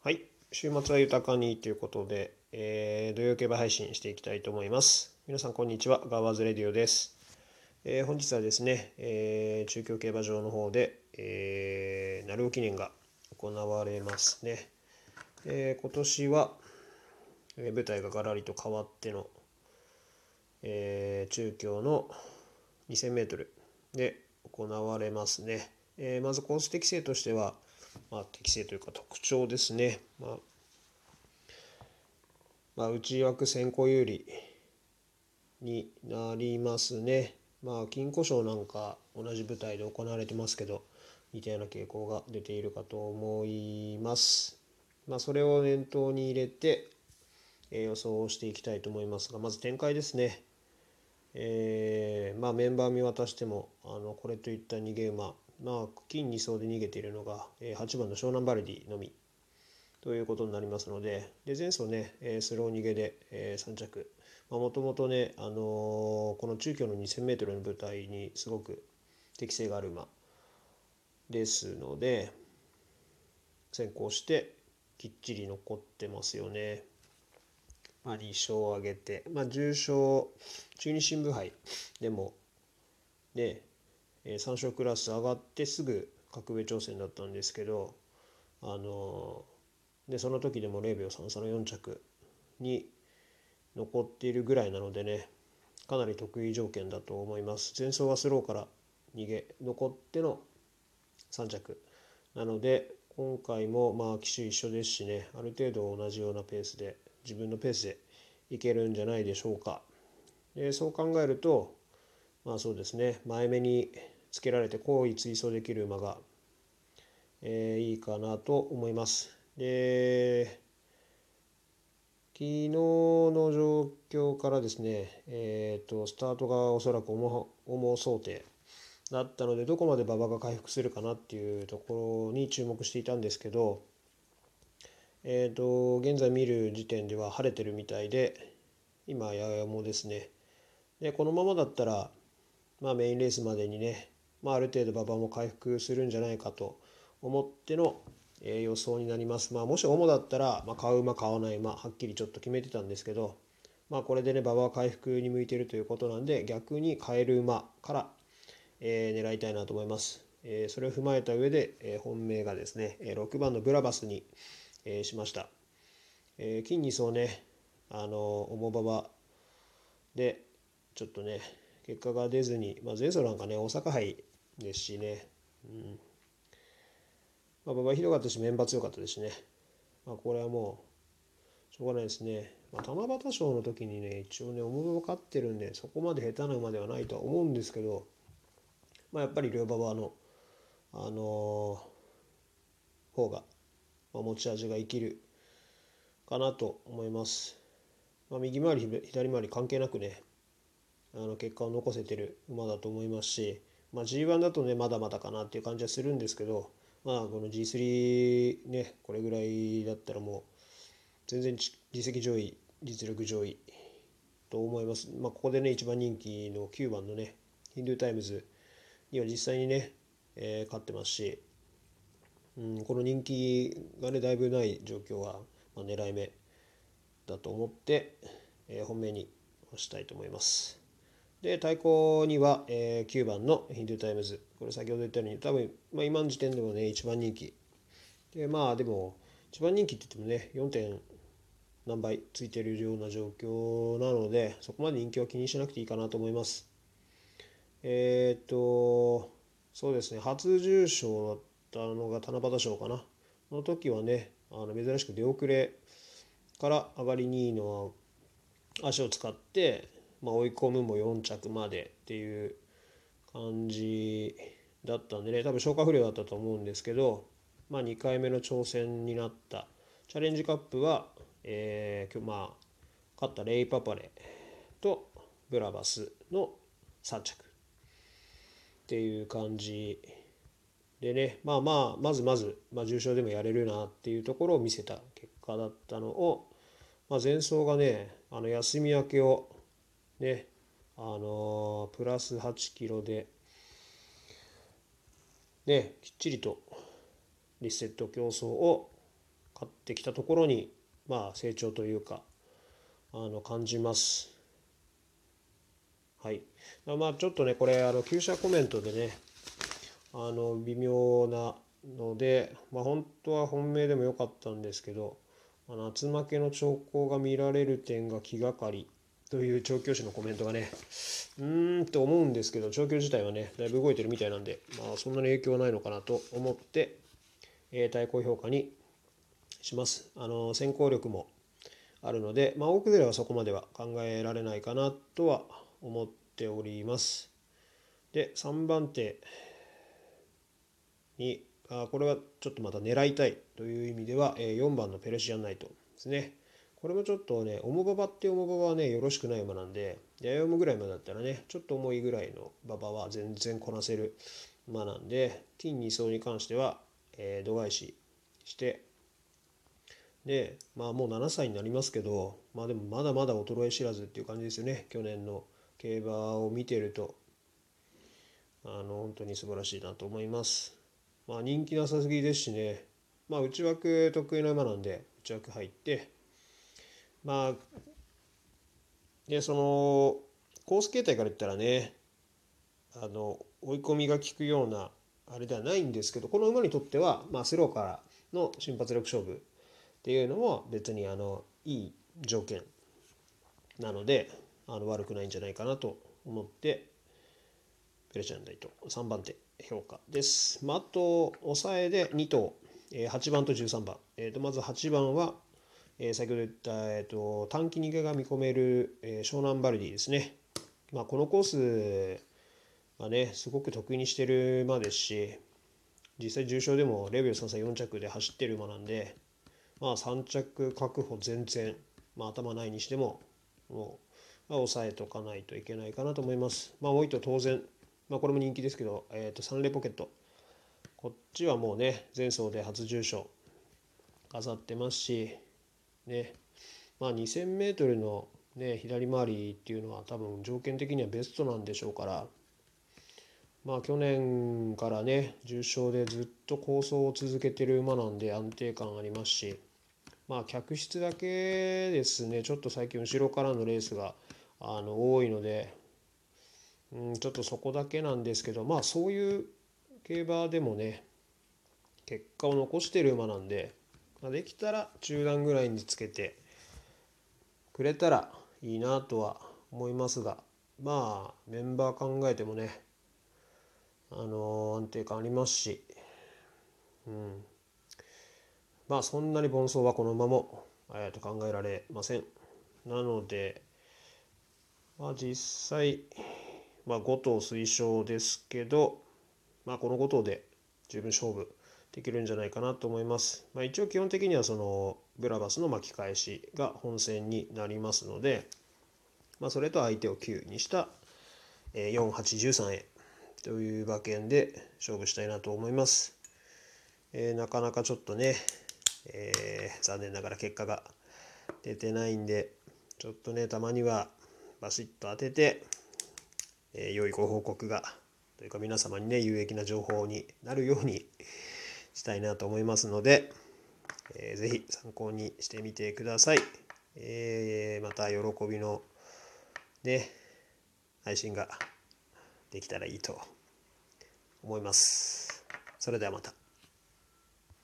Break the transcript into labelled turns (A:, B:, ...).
A: はい。週末は豊かにということで、えー、土曜競馬配信していきたいと思います。皆さん、こんにちは。ガワーズレディオです。えー本日はですね、えー中京競馬場の方で、えー、鳴尾記念が行われますね。えー今年は、えー舞台がガラリと変わっての、えー中京の 2000m で行われますね。えーまずコース適性としては、まあ、適性というか特徴ですね。まあまあ、内枠先行有利になりますね。まあ、金庫賞なんか同じ舞台で行われてますけど、似たような傾向が出ているかと思います。まあ、それを念頭に入れて、えー予想をしていきたいと思いますが、まず展開ですね。えーまあ、メンバー見渡してもあのこれといった逃げ馬、まあ、金2走で逃げているのが、えー8番の湘南バルディのみということになりますのでで前走ね、えースロー逃げで、え3着もともとね、あのーこの中京の 2000m の舞台にすごく適性がある馬ですので先行してきっちり残ってますよね。まあ、2勝を挙げて、まあ、重賞中日新聞杯でもで、えー3勝クラス上がってすぐ格上挑戦だったんですけど、あのでその時でも0秒33の4着に残っているぐらいなのでねかなり得意条件だと思います前走はスローから逃げ残っての3着なので今回もまあ騎手一緒ですしねある程度同じようなペースで自分のペースでいけるんじゃないでしょうか。でそう考えるとまあそうですね前目につけられて後位追走できる馬が、えーいいかなと思います。で昨日の状況からですね、えー、とスタートがおそらく重重想定だったのでどこまで馬場が回復するかなっていうところに注目していたんですけど、えー、と現在見る時点では晴れてるみたいで今ややもですねでこのままだったら、まあ、メインレースまでにね、まあ、ある程度馬場も回復するんじゃないかと思っての、えー予想になります、まあ、もし主だったら、まあ、買う馬買わない馬はっきりちょっと決めてたんですけど、まあ、これでね馬場は回復に向いてるということなんで逆に買える馬から、えー狙いたいなと思います、えーそれを踏まえた上で、えー本命がですね、えー6番のブラバスに、えーしました、えー金2走ねあの重馬場でちょっとね結果が出ずに、まあ、前走なんかね大阪杯ですしね、うん。まあ、馬場ひどかったしメンバー強かったですしね、まあ、これはもうしょうがないですね、まあ、七夕賞の時にね一応ね重馬場勝ってるんでそこまで下手な馬ではないとは思うんですけど、まあ、やっぱり両馬場のあの方が、まあ、持ち味が生きるかなと思います。まあ、右回り左回り関係なくねあの結果を残せてる馬だと思いますし、まあ、G1 だとねまだまだかなっていう感じはするんですけどまあこの G3 ねこれぐらいだったらもう全然実績上位実力上位と思います、まあ、ここでね一番人気の9番のねヒンドゥータイムズには実際にね、えー勝ってますし、うん、この人気がねだいぶない状況は、まあ、狙い目だと思って、えー本命に推したいと思います。で対抗には、えー9番のヒンドゥータイムズこれ先ほど言ったように多分、まあ、今の時点でもね一番人気でまあでも一番人気って言ってもね 4. 点何倍ついてるような状況なのでそこまで人気は気にしなくていいかなと思います。えーっとそうですね初重賞だったのが七夕賞かなの時はねあの珍しく出遅れから上がり2位の足を使って、まあ、追い込むも4着までっていう感じだったんでね多分消化不良だったと思うんですけど、まあ、2回目の挑戦になった。チャレンジカップは、えー今日まあ勝ったレイ・パパレとブラバスの3着。っていう感じでね。まあまあまずまず、まあ、重賞でもやれるなっていうところを見せた結果だったのを、まあ、前走がねあの休み明けをねあのープラス8キロでねきっちりとリセット競争を勝ってきたところに、まあ、成長というかあの感じます。はい、まあちょっとねこれあの旧社コメントでねあの微妙なので、まあ、本当は本命でもよかったんですけど夏負けの兆候が見られる点が気がかりという調教師のコメントがねうーんと思うんですけど調教自体はねだいぶ動いてるみたいなんで、まあ、そんなに影響はないのかなと思って、えー、対抗評価にします。あの先行力もあるので、まあ、大崩れはそこまでは考えられないかなとは思っております。で3番手にあこれはちょっとまた狙いたいという意味では、えー、4番のペルシアンナイトですね。これもちょっとね、重馬場って重馬場はね、よろしくない馬なんで、やや重ぐらいまでだったらね、ちょっと重いぐらいの馬場は全然こなせる馬なんで、ティン2走に関しては、えー、度外視して、で、まあもう7歳になりますけど、まあでもまだまだ衰え知らずっていう感じですよね。去年の競馬を見てると、あの、本当に素晴らしいなと思います。まあ人気なさすぎですしね、まあ内枠得意な馬なんで、内枠入って、まあでそのコース形態から言ったらねあの追い込みが効くようなあれではないんですけどこの馬にとっては、まあ、スローからの瞬発力勝負っていうのも別にあのいい条件なのであの悪くないんじゃないかなと思ってペレチャンダイと3番手評価です。まあ、あと抑えで2頭、8番と13番、えー、とまず8番はえー、先ほど言った、えーと、短期逃げが見込める、えー、湘南バルディですね。まあ、このコースはね、すごく得意にしてる馬ですし、実際重賞でもレベル3歳4着で走ってる馬なんで、まあ、3着確保全然、まあ、頭ないにしても、もう、まあ、抑えとかないといけないかなと思います。まあ、多いと当然、まあ、これも人気ですけど、えー、とサンレポケット。こっちはもうね、前走で初重賞飾ってますし、ね。まあ 2000m の、ね、左回りっていうのは多分条件的にはベストなんでしょうから。まあ去年からね重賞でずっと構想を続けてる馬なんで安定感ありますし。まあ客室だけですねちょっと最近後ろからのレースがあの多いので、うん、ちょっとそこだけなんですけどまあそういう競馬でもね結果を残してる馬なんで。まあ、できたら中段ぐらいにつけてくれたらいいなとは思いますがまあメンバー考えてもねあの、安定感ありますし、うん、まあそんなに盆走はこのまま、えー、と考えられません。なので、まあ、実際、まあ、5頭推奨ですけど、まあ、この5頭で十分勝負できるんじゃないかなと思います。まあ、一応基本的にはそのブラバスの巻き返しが本戦になりますので、まあ、それと相手を9にした4813円という馬券で勝負したいなと思います。えー、なかなかちょっとね、えー、残念ながら結果が出てないんで、ちょっとね、たまにはバシッと当てて、えー、良いご報告が、というか皆様にね、有益な情報になるように、したいなと思いますので、えー、ぜひ参考にしてみてください。えー、また喜びのね、配信ができたらいいと思います。それではまた。